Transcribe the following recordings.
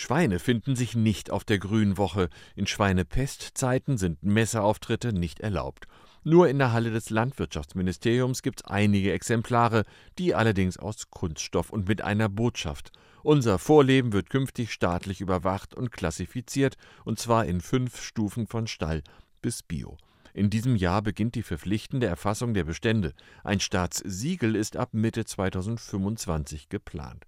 Schweine finden sich nicht auf der Grünwoche. In Schweinepestzeiten sind Messeauftritte nicht erlaubt. Nur in der Halle des Landwirtschaftsministeriums gibt es einige Exemplare, die allerdings aus Kunststoff und mit einer Botschaft. Unser Vorleben wird künftig staatlich überwacht und klassifiziert, und zwar in fünf Stufen von Stall bis Bio. In diesem Jahr beginnt die verpflichtende Erfassung der Bestände. Ein Staatssiegel ist ab Mitte 2025 geplant.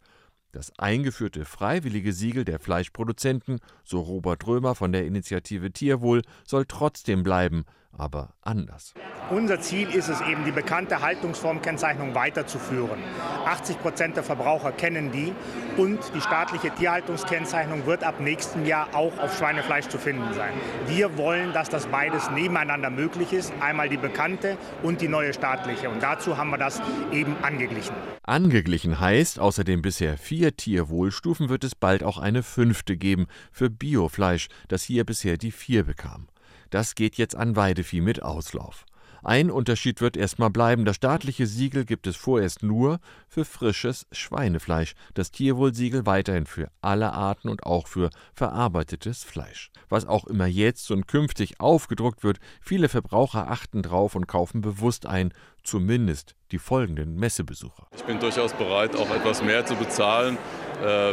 Das eingeführte freiwillige Siegel der Fleischproduzenten, so Robert Römer von der Initiative Tierwohl, soll trotzdem bleiben, aber anders. Unser Ziel ist es eben, die bekannte Haltungsformkennzeichnung weiterzuführen. 80 Prozent der Verbraucher kennen die und die staatliche Tierhaltungskennzeichnung wird ab nächstem Jahr auch auf Schweinefleisch zu finden sein. Wir wollen, dass das beides nebeneinander möglich ist, einmal die bekannte und die neue staatliche. Und dazu haben wir das eben angeglichen. Angeglichen heißt, außer den bisher vier Tierwohlstufen wird es bald auch eine fünfte geben für Biofleisch, das hier bisher die vier bekam. Das geht jetzt an Weidevieh mit Auslauf. Ein Unterschied wird erstmal bleiben. Das staatliche Siegel gibt es vorerst nur für frisches Schweinefleisch. Das Tierwohlsiegel weiterhin für alle Arten und auch für verarbeitetes Fleisch. Was auch immer jetzt und künftig aufgedruckt wird, viele Verbraucher achten drauf und kaufen bewusst ein, zumindest die folgenden Messebesucher. Ich bin durchaus bereit, auch etwas mehr zu bezahlen,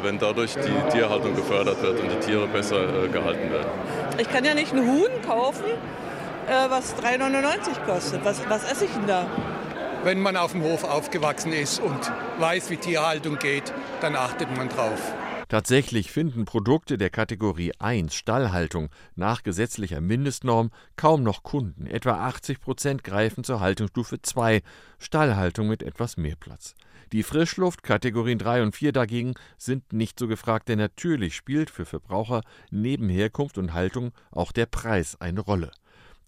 wenn dadurch die Tierhaltung gefördert wird und die Tiere besser äh, gehalten werden. Ich kann ja nicht einen Huhn kaufen, äh, was 3,99 kostet. Was, was esse ich denn da? Wenn man auf dem Hof aufgewachsen ist und weiß, wie Tierhaltung geht, dann achtet man drauf. Tatsächlich finden Produkte der Kategorie 1 Stallhaltung nach gesetzlicher Mindestnorm kaum noch Kunden. Etwa 80 Prozent greifen zur Haltungsstufe 2 Stallhaltung mit etwas mehr Platz. Die Frischluft Kategorien 3 und 4 dagegen sind nicht so gefragt, denn natürlich spielt für Verbraucher neben Herkunft und Haltung auch der Preis eine Rolle.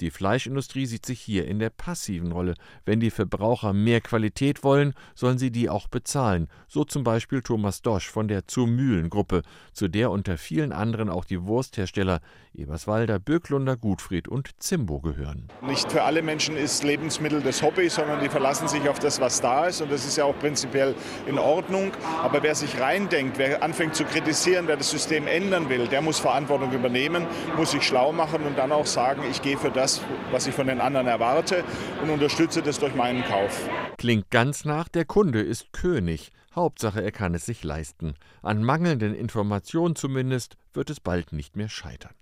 Die Fleischindustrie sieht sich hier in der passiven Rolle. Wenn die Verbraucher mehr Qualität wollen, sollen sie die auch bezahlen. So zum Beispiel Thomas Dosch von der Zur-Mühlen-Gruppe, zu der unter vielen anderen auch die Wursthersteller Eberswalder, Böcklunder, Gutfried und Zimbo gehören. Nicht für alle Menschen ist Lebensmittel das Hobby, sondern die verlassen sich auf das, was da ist. Und das ist ja auch prinzipiell in Ordnung. Aber wer sich reindenkt, wer anfängt zu kritisieren, wer das System ändern will, der muss Verantwortung übernehmen, muss sich schlau machen und dann auch sagen, ich gehe für das das, was ich von den anderen erwarte und unterstütze das durch meinen Kauf. Klingt ganz nach, der Kunde ist König. Hauptsache, er kann es sich leisten. An mangelnden Informationen zumindest wird es bald nicht mehr scheitern.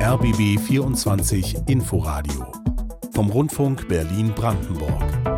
RBB 24 Inforadio vom Rundfunk Berlin-Brandenburg.